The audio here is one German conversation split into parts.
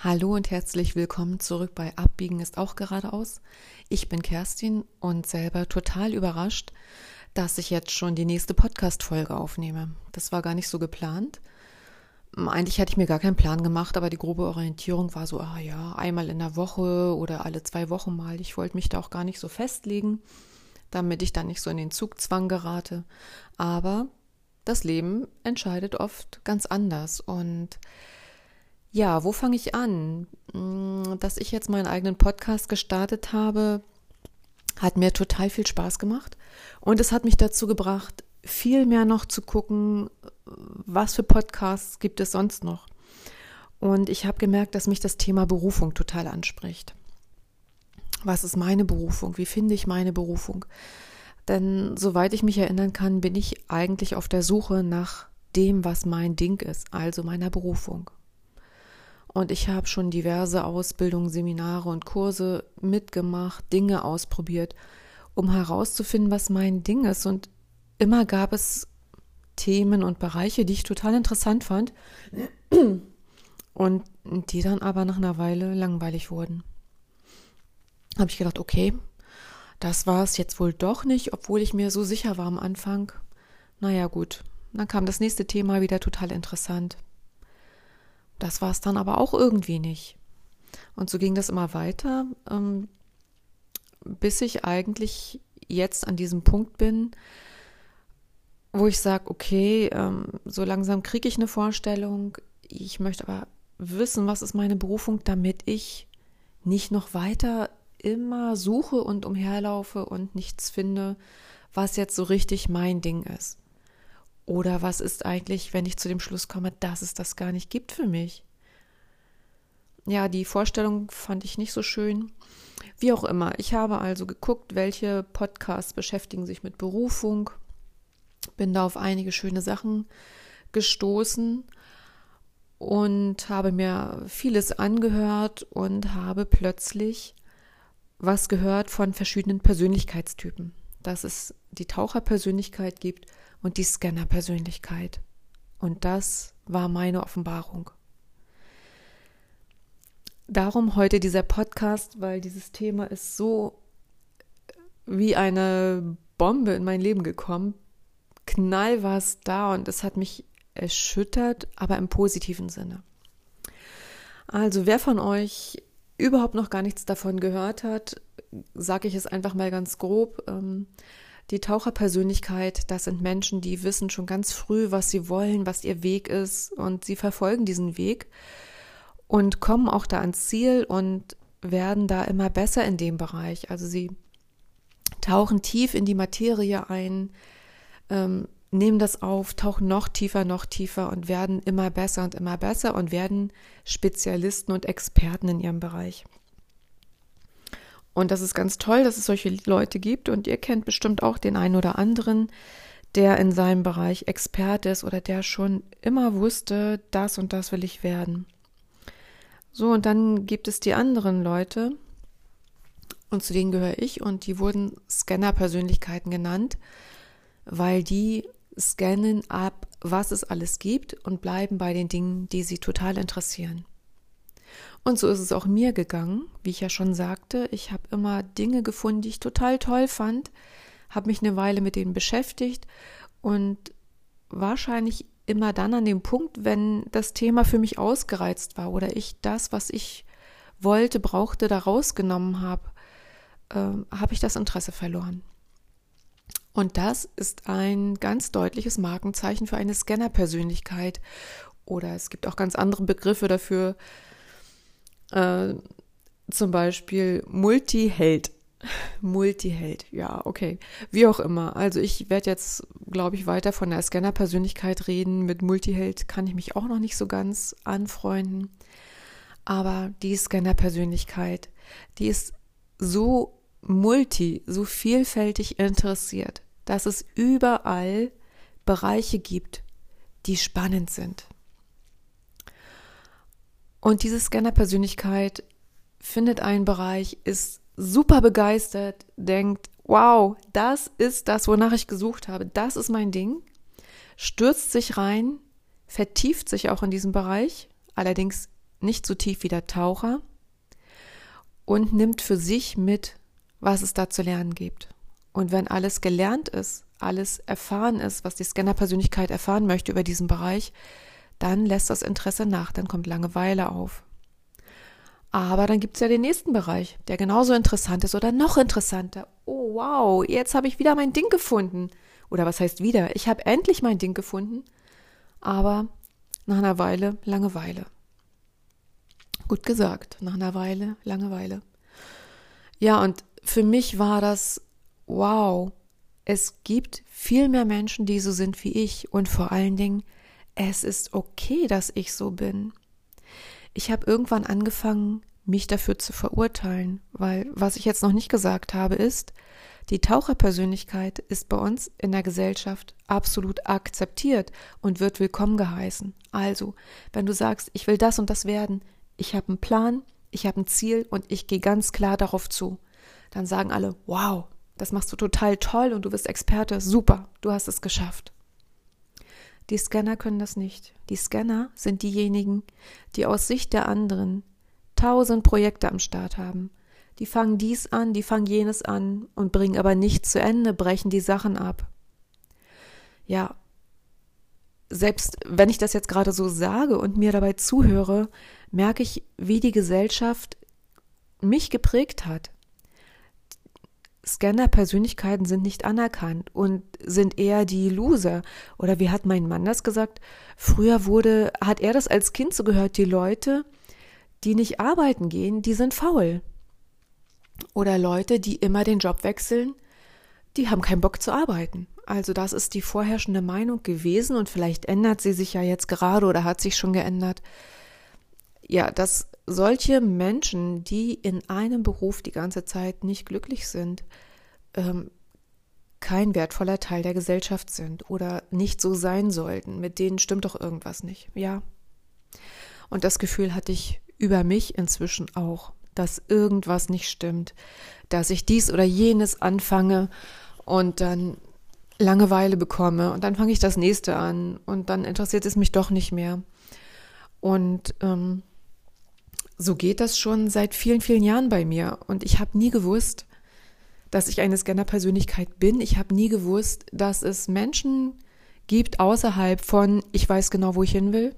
Hallo und herzlich willkommen zurück bei Abbiegen ist auch geradeaus. Ich bin Kerstin und selber total überrascht, dass ich jetzt schon die nächste Podcast-Folge aufnehme. Das war gar nicht so geplant. Eigentlich hätte ich mir gar keinen Plan gemacht, aber die grobe Orientierung war so, ah ja, einmal in der Woche oder alle zwei Wochen mal. Ich wollte mich da auch gar nicht so festlegen, damit ich dann nicht so in den Zugzwang gerate. Aber das Leben entscheidet oft ganz anders und ja, wo fange ich an? Mm, dass ich jetzt meinen eigenen Podcast gestartet habe, hat mir total viel Spaß gemacht. Und es hat mich dazu gebracht, viel mehr noch zu gucken, was für Podcasts gibt es sonst noch. Und ich habe gemerkt, dass mich das Thema Berufung total anspricht. Was ist meine Berufung? Wie finde ich meine Berufung? Denn soweit ich mich erinnern kann, bin ich eigentlich auf der Suche nach dem, was mein Ding ist, also meiner Berufung. Und ich habe schon diverse Ausbildungen, Seminare und Kurse mitgemacht, Dinge ausprobiert, um herauszufinden, was mein Ding ist. Und immer gab es Themen und Bereiche, die ich total interessant fand und die dann aber nach einer Weile langweilig wurden. Habe ich gedacht, okay, das war es jetzt wohl doch nicht, obwohl ich mir so sicher war am Anfang. Naja gut, dann kam das nächste Thema wieder total interessant. Das war es dann aber auch irgendwie nicht. Und so ging das immer weiter, ähm, bis ich eigentlich jetzt an diesem Punkt bin, wo ich sage, okay, ähm, so langsam kriege ich eine Vorstellung, ich möchte aber wissen, was ist meine Berufung, damit ich nicht noch weiter immer suche und umherlaufe und nichts finde, was jetzt so richtig mein Ding ist. Oder was ist eigentlich, wenn ich zu dem Schluss komme, dass es das gar nicht gibt für mich? Ja, die Vorstellung fand ich nicht so schön. Wie auch immer, ich habe also geguckt, welche Podcasts beschäftigen sich mit Berufung, bin da auf einige schöne Sachen gestoßen und habe mir vieles angehört und habe plötzlich was gehört von verschiedenen Persönlichkeitstypen. Dass es die Taucherpersönlichkeit gibt und die Scannerpersönlichkeit. Und das war meine Offenbarung. Darum heute dieser Podcast, weil dieses Thema ist so wie eine Bombe in mein Leben gekommen. Knall war es da und es hat mich erschüttert, aber im positiven Sinne. Also wer von euch überhaupt noch gar nichts davon gehört hat, sage ich es einfach mal ganz grob. Ähm, die Taucherpersönlichkeit, das sind Menschen, die wissen schon ganz früh, was sie wollen, was ihr Weg ist und sie verfolgen diesen Weg und kommen auch da ans Ziel und werden da immer besser in dem Bereich. Also sie tauchen tief in die Materie ein, ähm, nehmen das auf, tauchen noch tiefer, noch tiefer und werden immer besser und immer besser und werden Spezialisten und Experten in ihrem Bereich. Und das ist ganz toll, dass es solche Leute gibt und ihr kennt bestimmt auch den einen oder anderen, der in seinem Bereich Experte ist oder der schon immer wusste, das und das will ich werden. So, und dann gibt es die anderen Leute, und zu denen gehöre ich, und die wurden Scanner-Persönlichkeiten genannt, weil die scannen ab, was es alles gibt und bleiben bei den Dingen, die sie total interessieren. Und so ist es auch mir gegangen, wie ich ja schon sagte. Ich habe immer Dinge gefunden, die ich total toll fand, habe mich eine Weile mit denen beschäftigt und wahrscheinlich immer dann an dem Punkt, wenn das Thema für mich ausgereizt war oder ich das, was ich wollte, brauchte, da rausgenommen habe, äh, habe ich das Interesse verloren. Und das ist ein ganz deutliches Markenzeichen für eine Scanner-Persönlichkeit. Oder es gibt auch ganz andere Begriffe dafür, äh, zum Beispiel Multiheld. Multiheld, ja, okay. Wie auch immer. Also ich werde jetzt, glaube ich, weiter von der Scanner-Persönlichkeit reden. Mit Multiheld kann ich mich auch noch nicht so ganz anfreunden. Aber die Scanner-Persönlichkeit, die ist so multi, so vielfältig interessiert, dass es überall Bereiche gibt, die spannend sind. Und diese Scanner-Persönlichkeit findet einen Bereich, ist super begeistert, denkt, wow, das ist das, wonach ich gesucht habe, das ist mein Ding, stürzt sich rein, vertieft sich auch in diesem Bereich, allerdings nicht so tief wie der Taucher und nimmt für sich mit, was es da zu lernen gibt. Und wenn alles gelernt ist, alles erfahren ist, was die Scanner-Persönlichkeit erfahren möchte über diesen Bereich, dann lässt das Interesse nach, dann kommt Langeweile auf. Aber dann gibt es ja den nächsten Bereich, der genauso interessant ist oder noch interessanter. Oh wow, jetzt habe ich wieder mein Ding gefunden. Oder was heißt wieder? Ich habe endlich mein Ding gefunden, aber nach einer Weile Langeweile. Gut gesagt, nach einer Weile Langeweile. Ja, und für mich war das wow. Es gibt viel mehr Menschen, die so sind wie ich und vor allen Dingen, es ist okay, dass ich so bin. Ich habe irgendwann angefangen, mich dafür zu verurteilen, weil was ich jetzt noch nicht gesagt habe, ist, die Taucherpersönlichkeit ist bei uns in der Gesellschaft absolut akzeptiert und wird willkommen geheißen. Also, wenn du sagst, ich will das und das werden, ich habe einen Plan, ich habe ein Ziel und ich gehe ganz klar darauf zu, dann sagen alle, wow, das machst du total toll und du bist Experte, super, du hast es geschafft. Die Scanner können das nicht. Die Scanner sind diejenigen, die aus Sicht der anderen tausend Projekte am Start haben die fangen dies an, die fangen jenes an und bringen aber nichts zu Ende, brechen die Sachen ab. Ja, selbst wenn ich das jetzt gerade so sage und mir dabei zuhöre, merke ich, wie die Gesellschaft mich geprägt hat. Scanner-Persönlichkeiten sind nicht anerkannt und sind eher die Loser. Oder wie hat mein Mann das gesagt? Früher wurde, hat er das als Kind so gehört, die Leute, die nicht arbeiten gehen, die sind faul. Oder Leute, die immer den Job wechseln, die haben keinen Bock zu arbeiten. Also das ist die vorherrschende Meinung gewesen und vielleicht ändert sie sich ja jetzt gerade oder hat sich schon geändert. Ja, dass solche Menschen, die in einem Beruf die ganze Zeit nicht glücklich sind, ähm, kein wertvoller Teil der Gesellschaft sind oder nicht so sein sollten. Mit denen stimmt doch irgendwas nicht. Ja. Und das Gefühl hatte ich über mich inzwischen auch dass irgendwas nicht stimmt, dass ich dies oder jenes anfange und dann Langeweile bekomme und dann fange ich das nächste an und dann interessiert es mich doch nicht mehr. Und ähm, so geht das schon seit vielen, vielen Jahren bei mir. Und ich habe nie gewusst, dass ich eine Scanner-Persönlichkeit bin. Ich habe nie gewusst, dass es Menschen gibt außerhalb von, ich weiß genau, wo ich hin will.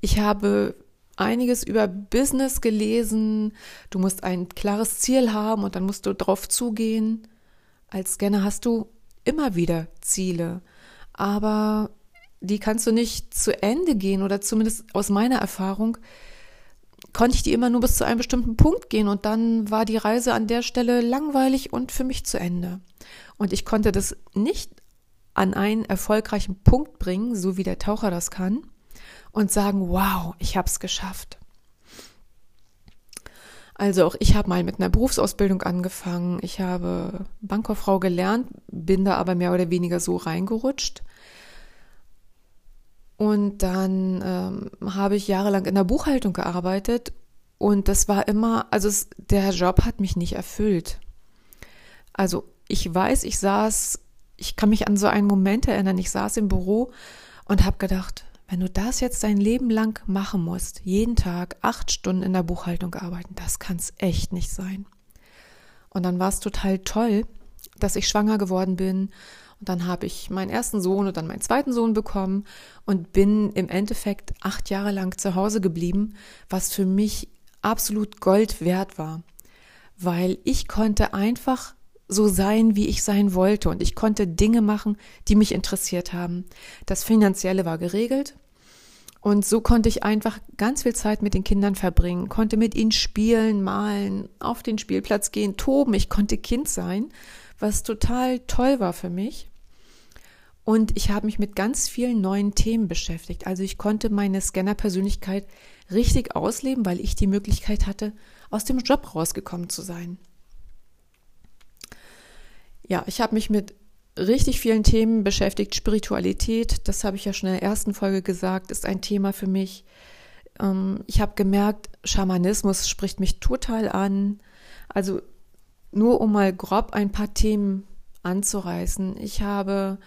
Ich habe einiges über Business gelesen. Du musst ein klares Ziel haben und dann musst du drauf zugehen. Als Scanner hast du immer wieder Ziele, aber die kannst du nicht zu Ende gehen oder zumindest aus meiner Erfahrung konnte ich die immer nur bis zu einem bestimmten Punkt gehen und dann war die Reise an der Stelle langweilig und für mich zu Ende. Und ich konnte das nicht an einen erfolgreichen Punkt bringen, so wie der Taucher das kann, und sagen, wow, ich habe es geschafft. Also auch ich habe mal mit einer Berufsausbildung angefangen. Ich habe Bankkauffrau gelernt, bin da aber mehr oder weniger so reingerutscht. Und dann ähm, habe ich jahrelang in der Buchhaltung gearbeitet und das war immer, also es, der Job hat mich nicht erfüllt. Also ich weiß, ich saß, ich kann mich an so einen Moment erinnern, ich saß im Büro und habe gedacht, wenn du das jetzt dein Leben lang machen musst, jeden Tag acht Stunden in der Buchhaltung arbeiten, das kann es echt nicht sein. Und dann war es total toll, dass ich schwanger geworden bin. Dann habe ich meinen ersten Sohn und dann meinen zweiten Sohn bekommen und bin im Endeffekt acht Jahre lang zu Hause geblieben, was für mich absolut Gold wert war. Weil ich konnte einfach so sein, wie ich sein wollte. Und ich konnte Dinge machen, die mich interessiert haben. Das Finanzielle war geregelt. Und so konnte ich einfach ganz viel Zeit mit den Kindern verbringen, konnte mit ihnen spielen, malen, auf den Spielplatz gehen, toben. Ich konnte Kind sein, was total toll war für mich. Und ich habe mich mit ganz vielen neuen Themen beschäftigt. Also ich konnte meine Scanner-Persönlichkeit richtig ausleben, weil ich die Möglichkeit hatte, aus dem Job rausgekommen zu sein ja, ich habe mich mit richtig vielen Themen beschäftigt. Spiritualität, das habe ich ja schon in der ersten Folge gesagt, ist ein Thema für mich. Ähm, ich habe gemerkt, Schamanismus spricht mich total an. Also nur um mal grob ein paar Themen anzureißen. Ich habe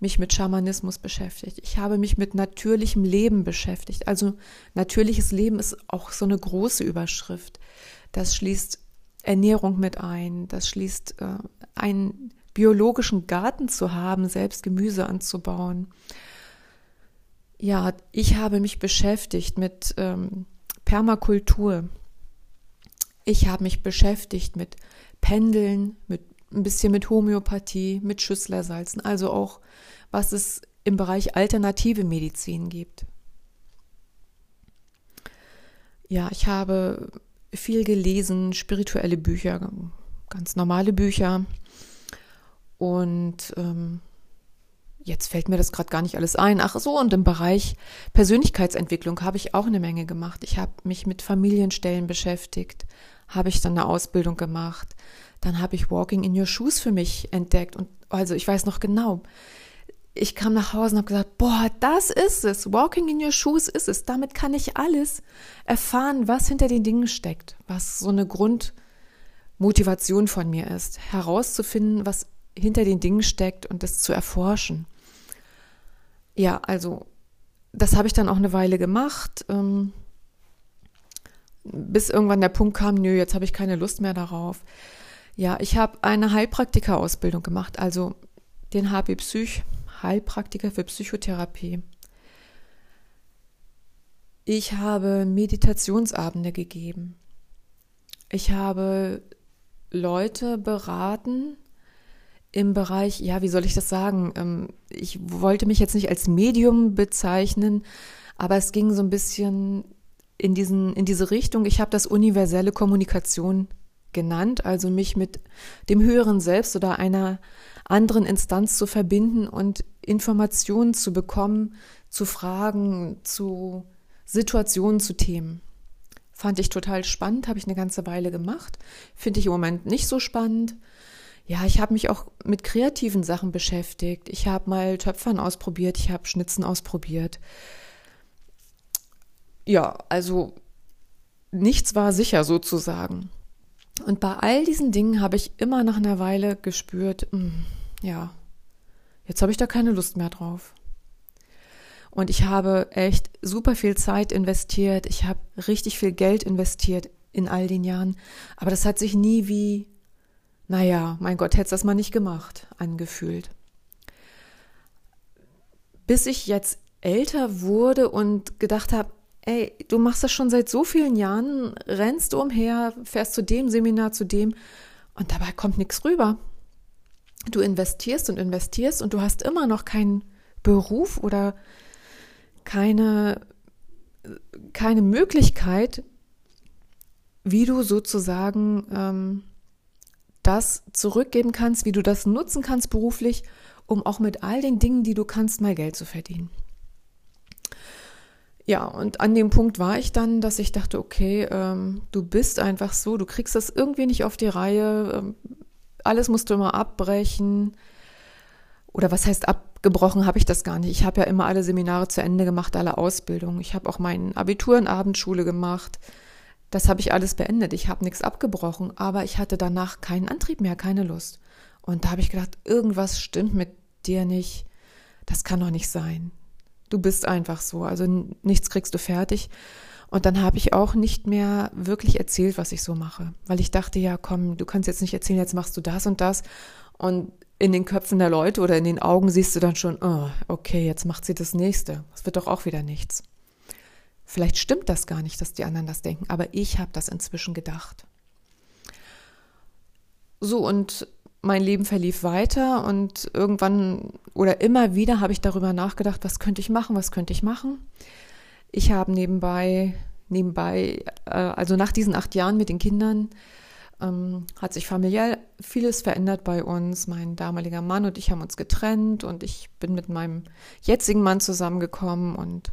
mich mit Schamanismus beschäftigt. Ich habe mich mit natürlichem Leben beschäftigt. Also natürliches Leben ist auch so eine große Überschrift. Das schließt Ernährung mit ein. Das schließt äh, einen biologischen Garten zu haben, selbst Gemüse anzubauen. Ja, ich habe mich beschäftigt mit ähm, Permakultur. Ich habe mich beschäftigt mit Pendeln, mit ein bisschen mit Homöopathie, mit Schüsslersalzen, also auch was es im Bereich alternative Medizin gibt. Ja, ich habe viel gelesen, spirituelle Bücher, ganz normale Bücher. Und ähm, jetzt fällt mir das gerade gar nicht alles ein. Ach so, und im Bereich Persönlichkeitsentwicklung habe ich auch eine Menge gemacht. Ich habe mich mit Familienstellen beschäftigt, habe ich dann eine Ausbildung gemacht. Dann habe ich Walking in Your Shoes für mich entdeckt. Und also ich weiß noch genau, ich kam nach Hause und habe gesagt, boah, das ist es. Walking in your shoes ist es. Damit kann ich alles erfahren, was hinter den Dingen steckt, was so eine Grundmotivation von mir ist, herauszufinden, was hinter den Dingen steckt und das zu erforschen. Ja, also das habe ich dann auch eine Weile gemacht, ähm, bis irgendwann der Punkt kam, nö, jetzt habe ich keine Lust mehr darauf. Ja, ich habe eine Heilpraktika-Ausbildung gemacht, also den HP Psych Heilpraktiker für Psychotherapie. Ich habe Meditationsabende gegeben. Ich habe Leute beraten im Bereich, ja, wie soll ich das sagen? Ähm, ich wollte mich jetzt nicht als Medium bezeichnen, aber es ging so ein bisschen in, diesen, in diese Richtung. Ich habe das universelle Kommunikation genannt, also mich mit dem höheren Selbst oder einer anderen Instanz zu verbinden und Informationen zu bekommen, zu Fragen, zu Situationen, zu Themen. Fand ich total spannend, habe ich eine ganze Weile gemacht. Finde ich im Moment nicht so spannend. Ja, ich habe mich auch mit kreativen Sachen beschäftigt. Ich habe mal Töpfern ausprobiert, ich habe Schnitzen ausprobiert. Ja, also nichts war sicher sozusagen. Und bei all diesen Dingen habe ich immer nach einer Weile gespürt, mh, hm, ja, jetzt habe ich da keine Lust mehr drauf. Und ich habe echt super viel Zeit investiert. Ich habe richtig viel Geld investiert in all den Jahren. Aber das hat sich nie wie, naja, mein Gott, hätte das mal nicht gemacht, angefühlt. Bis ich jetzt älter wurde und gedacht habe, ey, du machst das schon seit so vielen Jahren, rennst du umher, fährst zu dem Seminar, zu dem und dabei kommt nichts rüber. Du investierst und investierst und du hast immer noch keinen Beruf oder keine, keine Möglichkeit, wie du sozusagen ähm, das zurückgeben kannst, wie du das nutzen kannst beruflich, um auch mit all den Dingen, die du kannst, mal Geld zu verdienen. Ja, und an dem Punkt war ich dann, dass ich dachte, okay, ähm, du bist einfach so, du kriegst das irgendwie nicht auf die Reihe, ähm, alles musst du immer abbrechen. Oder was heißt abgebrochen, habe ich das gar nicht. Ich habe ja immer alle Seminare zu Ende gemacht, alle Ausbildungen. Ich habe auch mein Abitur in Abendschule gemacht. Das habe ich alles beendet. Ich habe nichts abgebrochen, aber ich hatte danach keinen Antrieb mehr, keine Lust. Und da habe ich gedacht, irgendwas stimmt mit dir nicht. Das kann doch nicht sein. Du bist einfach so, also nichts kriegst du fertig. Und dann habe ich auch nicht mehr wirklich erzählt, was ich so mache, weil ich dachte, ja, komm, du kannst jetzt nicht erzählen, jetzt machst du das und das. Und in den Köpfen der Leute oder in den Augen siehst du dann schon, oh, okay, jetzt macht sie das nächste. Das wird doch auch wieder nichts. Vielleicht stimmt das gar nicht, dass die anderen das denken, aber ich habe das inzwischen gedacht. So, und mein Leben verlief weiter und irgendwann oder immer wieder habe ich darüber nachgedacht, was könnte ich machen, was könnte ich machen. Ich habe nebenbei, nebenbei, äh, also nach diesen acht Jahren mit den Kindern, ähm, hat sich familiär vieles verändert bei uns. Mein damaliger Mann und ich haben uns getrennt und ich bin mit meinem jetzigen Mann zusammengekommen und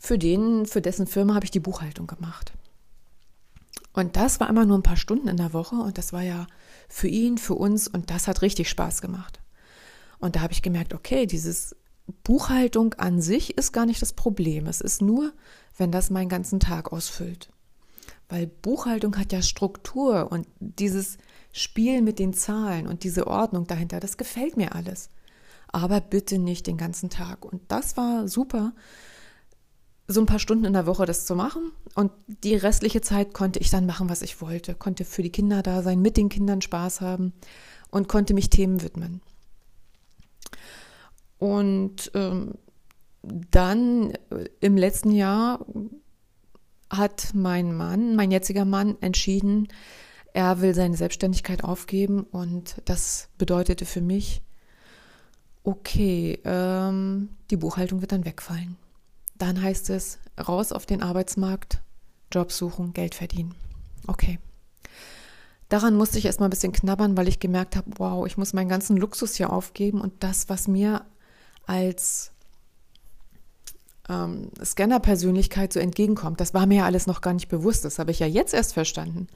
für den, für dessen Firma habe ich die Buchhaltung gemacht. Und das war immer nur ein paar Stunden in der Woche und das war ja für ihn, für uns und das hat richtig Spaß gemacht. Und da habe ich gemerkt, okay, dieses Buchhaltung an sich ist gar nicht das Problem. Es ist nur, wenn das meinen ganzen Tag ausfüllt. Weil Buchhaltung hat ja Struktur und dieses Spiel mit den Zahlen und diese Ordnung dahinter, das gefällt mir alles. aber bitte nicht den ganzen Tag. Und das war super, so ein paar Stunden in der Woche das zu machen. Und die restliche Zeit konnte ich dann machen, was ich wollte, konnte für die Kinder da sein, mit den Kindern Spaß haben und konnte mich Themen widmen. Und ähm, dann äh, im letzten Jahr hat mein Mann, mein jetziger Mann, entschieden, er will seine Selbstständigkeit aufgeben und das bedeutete für mich, okay, ähm, die Buchhaltung wird dann wegfallen. Dann heißt es, raus auf den Arbeitsmarkt, Job suchen, Geld verdienen. Okay. Daran musste ich erstmal ein bisschen knabbern, weil ich gemerkt habe, wow, ich muss meinen ganzen Luxus hier aufgeben und das, was mir als ähm, Scanner-Persönlichkeit so entgegenkommt, das war mir ja alles noch gar nicht bewusst, das habe ich ja jetzt erst verstanden.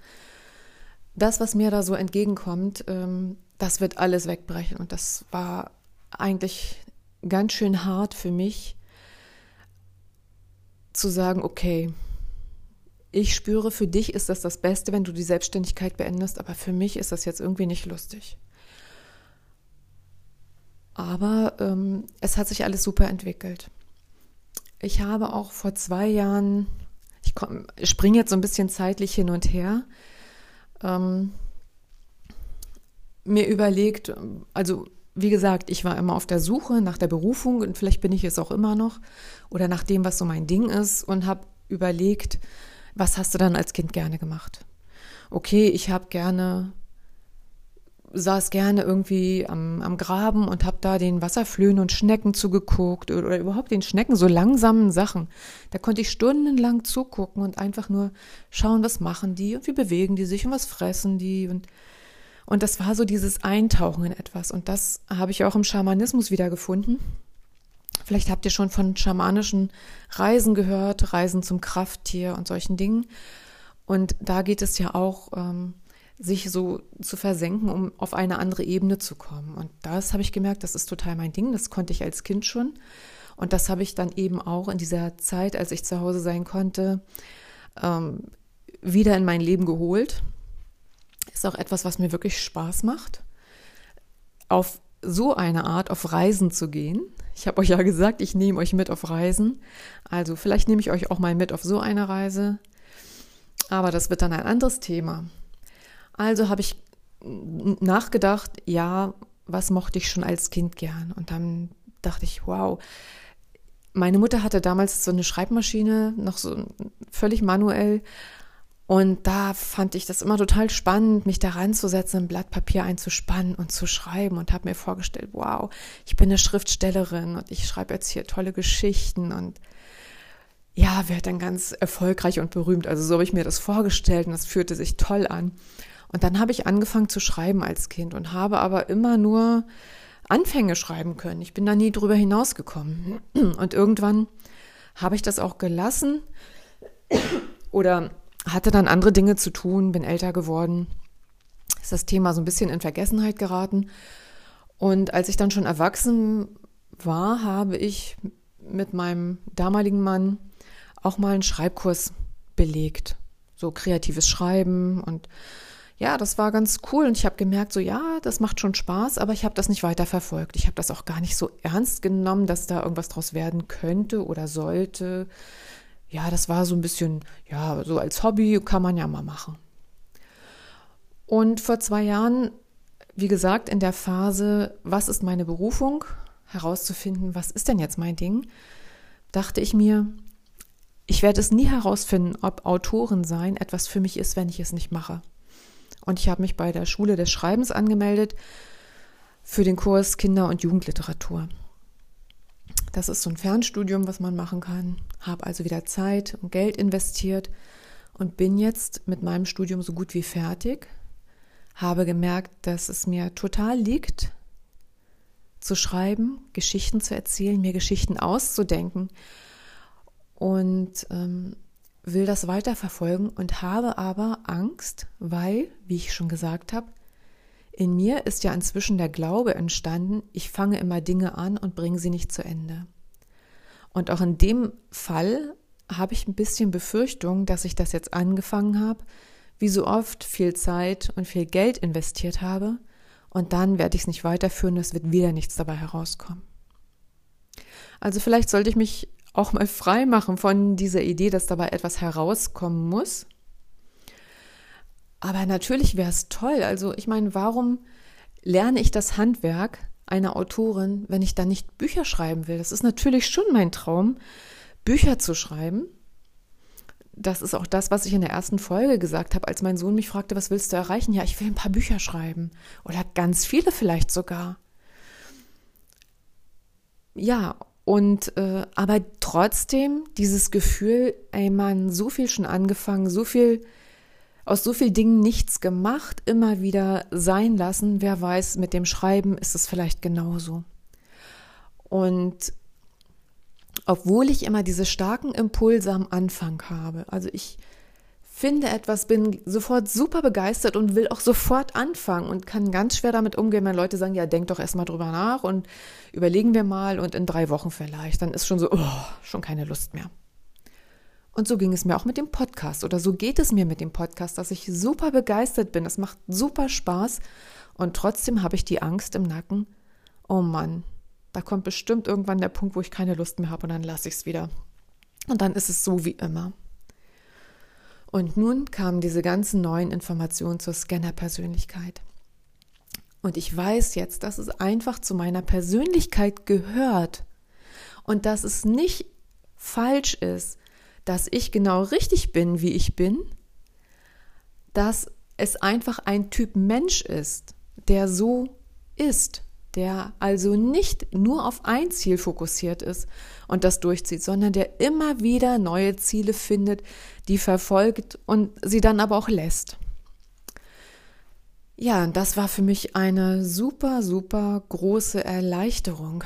Das, was mir da so entgegenkommt, ähm, das wird alles wegbrechen und das war eigentlich ganz schön hart für mich zu sagen, okay, ich spüre, für dich ist das das Beste, wenn du die Selbstständigkeit beendest, aber für mich ist das jetzt irgendwie nicht lustig. Aber ähm, es hat sich alles super entwickelt. Ich habe auch vor zwei Jahren, ich, springe jetzt so ein bisschen zeitlich hin und her, ähm, mir überlegt, also wie gesagt, ich war immer auf der Suche nach der Berufung und vielleicht bin ich es auch immer noch oder nach dem, was so mein Ding ist und habe überlegt, was hast du dann als Kind gerne gemacht? Okay, ich habe gerne saß gerne irgendwie am, am Graben und habe da den Wasserflöhen und Schnecken zugeguckt oder, oder, überhaupt den Schnecken, so langsamen Sachen. Da konnte ich stundenlang zugucken und einfach nur schauen, was machen die und wie bewegen die sich und was fressen die und und das war so dieses Eintauchen in etwas. Und das habe ich auch im Schamanismus wiedergefunden. Vielleicht habt ihr schon von schamanischen Reisen gehört, Reisen zum Krafttier und solchen Dingen. Und da geht es ja auch, ähm, sich so zu versenken, um auf eine andere Ebene zu kommen. Und das habe ich gemerkt, das ist total mein Ding. Das konnte ich als Kind schon. Und das habe ich dann eben auch in dieser Zeit, als ich zu Hause sein konnte, ähm, wieder in mein Leben geholt. Ist auch etwas, was mir wirklich Spaß macht, auf so eine Art auf Reisen zu gehen. Ich habe euch ja gesagt, ich nehme euch mit auf Reisen. Also vielleicht nehme ich euch auch mal mit auf so eine Reise. Aber das wird dann ein anderes Thema. Also habe ich nachgedacht, ja, was mochte ich schon als Kind gern? Und dann dachte ich, wow, meine Mutter hatte damals so eine Schreibmaschine, noch so völlig manuell. Und da fand ich das immer total spannend, mich da ranzusetzen, ein Blatt Papier einzuspannen und zu schreiben und habe mir vorgestellt, wow, ich bin eine Schriftstellerin und ich schreibe jetzt hier tolle Geschichten und ja, werde dann ganz erfolgreich und berühmt. Also so habe ich mir das vorgestellt und das fühlte sich toll an. Und dann habe ich angefangen zu schreiben als Kind und habe aber immer nur Anfänge schreiben können. Ich bin da nie drüber hinausgekommen. Und irgendwann habe ich das auch gelassen oder hatte dann andere Dinge zu tun, bin älter geworden, ist das Thema so ein bisschen in Vergessenheit geraten. Und als ich dann schon erwachsen war, habe ich mit meinem damaligen Mann auch mal einen Schreibkurs belegt. So kreatives Schreiben und ja, das war ganz cool und ich habe gemerkt, so ja, das macht schon Spaß, aber ich habe das nicht weiter verfolgt. Ich habe das auch gar nicht so ernst genommen, dass da irgendwas draus werden könnte oder sollte ja, das war so ein bisschen, ja, so als Hobby kann man ja mal machen. Und vor zwei Jahren, wie gesagt, in der Phase, was ist meine Berufung, herauszufinden, was ist denn jetzt mein Ding, dachte ich mir, ich werde es nie herausfinden, ob Autoren sein etwas für mich ist, wenn ich es nicht mache. Und ich habe mich bei der Schule des Schreibens angemeldet für den Kurs Kinder- und Jugendliteratur. Das ist so ein Fernstudium, was man machen kann. Habe also wieder Zeit und Geld investiert und bin jetzt mit meinem Studium so gut wie fertig. Habe gemerkt, dass es mir total liegt, zu schreiben, Geschichten zu erzählen, mir Geschichten auszudenken und ähm, will das weiterverfolgen und habe aber Angst, weil, wie ich schon gesagt habe, in mir ist ja inzwischen der Glaube entstanden, ich fange immer Dinge an und bringe sie nicht zu Ende. Und auch in dem Fall habe ich ein bisschen Befürchtung, dass ich das jetzt angefangen habe, wie so oft viel Zeit und viel Geld investiert habe und dann werde ich es nicht weiterführen, es wird wieder nichts dabei herauskommen. Also vielleicht sollte ich mich auch mal frei machen von dieser Idee, dass dabei etwas herauskommen muss. Aber natürlich wäre es toll. Also ich meine, warum lerne ich das Handwerk einer Autorin, wenn ich dann nicht Bücher schreiben will? Das ist natürlich schon mein Traum, Bücher zu schreiben. Das ist auch das, was ich in der ersten Folge gesagt habe, als mein Sohn mich fragte, was willst du erreichen? Ja, ich will ein paar Bücher schreiben. Oder ganz viele vielleicht sogar. Ja, und äh, aber trotzdem dieses Gefühl, ey man, so viel schon angefangen, so viel aus so vielen Dingen nichts gemacht, immer wieder sein lassen. Wer weiß, mit dem Schreiben ist es vielleicht genauso. Und obwohl ich immer diese starken Impulse am Anfang habe, also ich finde etwas, bin sofort super begeistert und will auch sofort anfangen und kann ganz schwer damit umgehen, wenn Leute sagen, ja, denk doch erstmal drüber nach und überlegen wir mal und in drei Wochen vielleicht, dann ist schon so, oh, schon keine Lust mehr. Und so ging es mir auch mit dem Podcast oder so geht es mir mit dem Podcast, dass ich super begeistert bin. Es macht super Spaß und trotzdem habe ich die Angst im Nacken. Oh Mann, da kommt bestimmt irgendwann der Punkt, wo ich keine Lust mehr habe und dann lasse ich es wieder. Und dann ist es so wie immer. Und nun kamen diese ganzen neuen Informationen zur Scanner-Persönlichkeit. Und ich weiß jetzt, dass es einfach zu meiner Persönlichkeit gehört und dass es nicht falsch ist, dass ich genau richtig bin, wie ich bin, dass es einfach ein Typ Mensch ist, der so ist der also nicht nur auf ein Ziel fokussiert ist und das durchzieht, sondern der immer wieder neue Ziele findet, die verfolgt und sie dann aber auch lässt. Ja, das war für mich eine super, super große Erleichterung.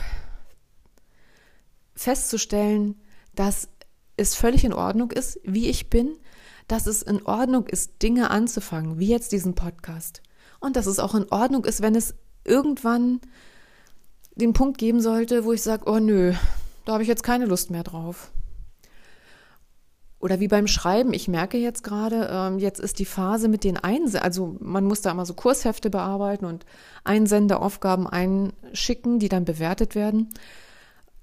Festzustellen, dass es völlig in Ordnung ist, wie ich bin, dass es in Ordnung ist, Dinge anzufangen, wie jetzt diesen Podcast. Und dass es auch in Ordnung ist, wenn es irgendwann den Punkt geben sollte, wo ich sage, oh nö, da habe ich jetzt keine Lust mehr drauf. Oder wie beim Schreiben, ich merke jetzt gerade, ähm, jetzt ist die Phase mit den Einsenden, also man muss da immer so Kurshefte bearbeiten und Einsendeaufgaben einschicken, die dann bewertet werden.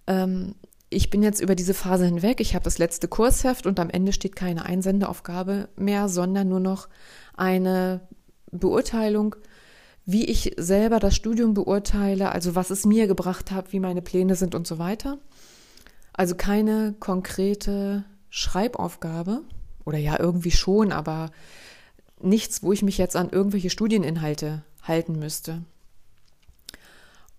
Ähm, ich bin jetzt über diese Phase hinweg. Ich habe das letzte Kursheft und am Ende steht keine Einsendeaufgabe mehr, sondern nur noch eine Beurteilung wie ich selber das Studium beurteile, also was es mir gebracht hat, wie meine Pläne sind und so weiter. Also keine konkrete Schreibaufgabe oder ja irgendwie schon, aber nichts, wo ich mich jetzt an irgendwelche Studieninhalte halten müsste.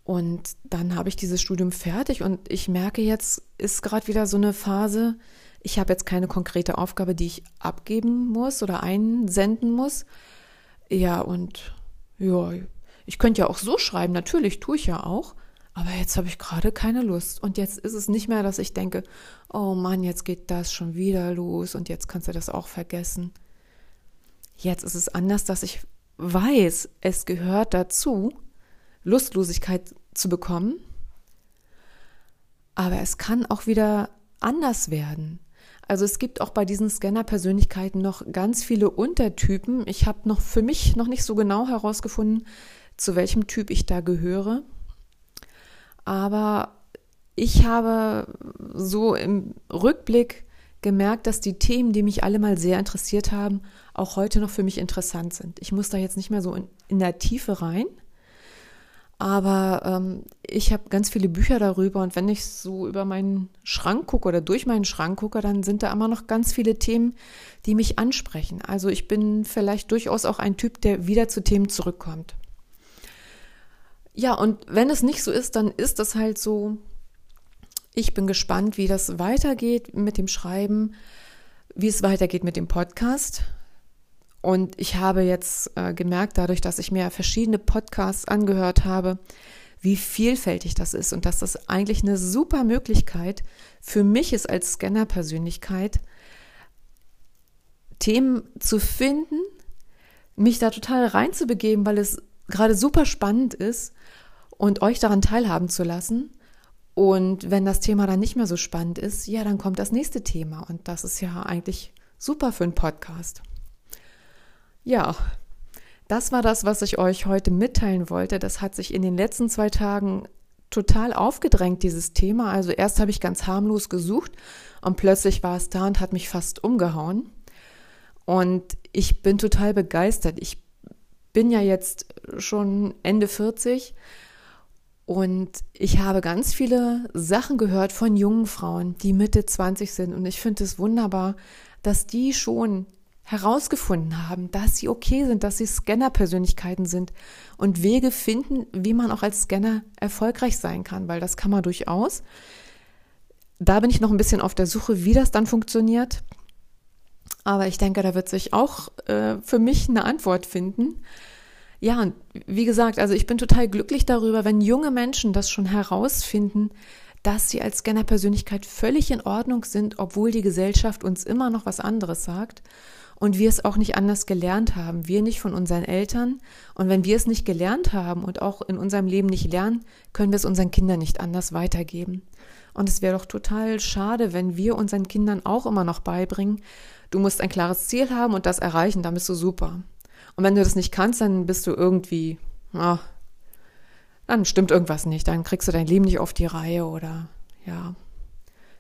Und dann habe ich dieses Studium fertig und ich merke jetzt, ist gerade wieder so eine Phase, ich habe jetzt keine konkrete Aufgabe, die ich abgeben muss oder einsenden muss. Ja, und ja, ich könnte ja auch so schreiben, natürlich tue ich ja auch, aber jetzt habe ich gerade keine Lust. Und jetzt ist es nicht mehr, dass ich denke, oh Mann, jetzt geht das schon wieder los und jetzt kannst du das auch vergessen. Jetzt ist es anders, dass ich weiß, es gehört dazu, Lustlosigkeit zu bekommen. Aber es kann auch wieder anders werden. Also es gibt auch bei diesen Scanner-Persönlichkeiten noch ganz viele Untertypen. Ich habe noch für mich noch nicht so genau herausgefunden, zu welchem Typ ich da gehöre. Aber ich habe so im Rückblick gemerkt, dass die Themen, die mich alle mal sehr interessiert haben, auch heute noch für mich interessant sind. Ich muss da jetzt nicht mehr so in, in der Tiefe rein, aber ähm, ich habe ganz viele Bücher darüber und wenn ich so über meinen Schrank gucke oder durch meinen Schrank gucke, dann sind da immer noch ganz viele Themen, die mich ansprechen. Also ich bin vielleicht durchaus auch ein Typ, der wieder zu Themen zurückkommt. Ja, und wenn es nicht so ist, dann ist das halt so. Ich bin gespannt, wie das weitergeht mit dem Schreiben, wie es weitergeht mit dem Podcast. Und ich habe jetzt äh, gemerkt, dadurch, dass ich mir verschiedene Podcasts angehört habe, wie vielfältig das ist und dass das eigentlich eine super Möglichkeit für mich ist als Scanner-Persönlichkeit, Themen zu finden, mich da total reinzubegeben, weil es gerade super spannend ist und euch daran teilhaben zu lassen. Und wenn das Thema dann nicht mehr so spannend ist, ja, dann kommt das nächste Thema. Und das ist ja eigentlich super für einen Podcast. Ja, das war das, was ich euch heute mitteilen wollte. Das hat sich in den letzten zwei Tagen total aufgedrängt, dieses Thema. Also erst habe ich ganz harmlos gesucht und plötzlich war es da und hat mich fast umgehauen. Und ich bin total begeistert. Ich bin ja jetzt schon Ende 40 und ich habe ganz viele Sachen gehört von jungen Frauen, die Mitte 20 sind. Und ich finde es wunderbar, dass die schon herausgefunden haben, dass sie okay sind, dass sie Scanner-Persönlichkeiten sind und Wege finden, wie man auch als Scanner erfolgreich sein kann, weil das kann man durchaus. Da bin ich noch ein bisschen auf der Suche, wie das dann funktioniert. Aber ich denke, da wird sich auch äh, für mich eine Antwort finden. Ja, und wie gesagt, also ich bin total glücklich darüber, wenn junge Menschen das schon herausfinden, dass sie als Scanner-Persönlichkeit völlig in Ordnung sind, obwohl die Gesellschaft uns immer noch was anderes sagt und wir es auch nicht anders gelernt haben, wir nicht von unseren Eltern. Und wenn wir es nicht gelernt haben und auch in unserem Leben nicht lernen, können wir es unseren Kindern nicht anders weitergeben. Und es wäre doch total schade, wenn wir unseren Kindern auch immer noch beibringen, du musst ein klares Ziel haben und das erreichen, dann bist du super. Und wenn du das nicht kannst, dann bist du irgendwie, ah, dann stimmt irgendwas nicht, dann kriegst du dein Leben nicht auf die Reihe oder ja,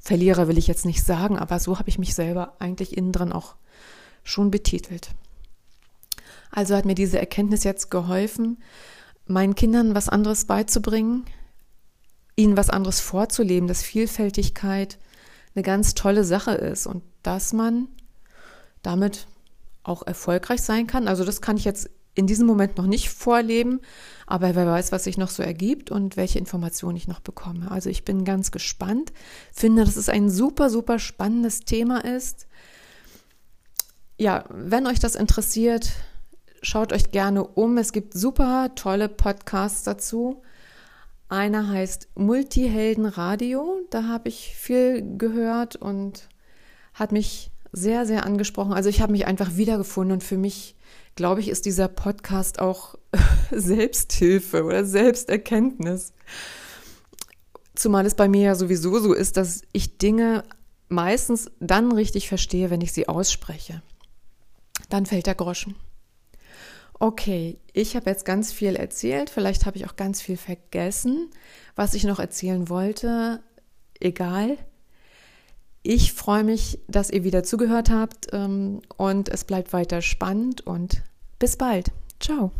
Verlierer will ich jetzt nicht sagen, aber so habe ich mich selber eigentlich innen drin auch schon betitelt. Also hat mir diese Erkenntnis jetzt geholfen, meinen Kindern was anderes beizubringen, ihnen was anderes vorzuleben, dass Vielfältigkeit eine ganz tolle Sache ist und dass man damit auch erfolgreich sein kann. Also das kann ich jetzt in diesem Moment noch nicht vorleben, aber wer weiß, was sich noch so ergibt und welche Informationen ich noch bekomme. Also ich bin ganz gespannt, finde, dass es ein super, super spannendes Thema ist ja, wenn euch das interessiert, schaut euch gerne um. Es gibt super tolle Podcasts dazu. Einer heißt Multihelden Radio. Da habe ich viel gehört und hat mich sehr, sehr angesprochen. Also ich habe mich einfach wiedergefunden und für mich, glaube ich, ist dieser Podcast auch Selbsthilfe oder Selbsterkenntnis. Zumal es bei mir ja sowieso so ist, dass ich Dinge meistens dann richtig verstehe, wenn ich sie ausspreche dann fällt der Groschen. Okay, ich habe jetzt ganz viel erzählt, vielleicht habe ich auch ganz viel vergessen, was ich noch erzählen wollte. Egal. Ich freue mich, dass ihr wieder zugehört habt ähm, und es bleibt weiter spannend und bis bald. Ciao.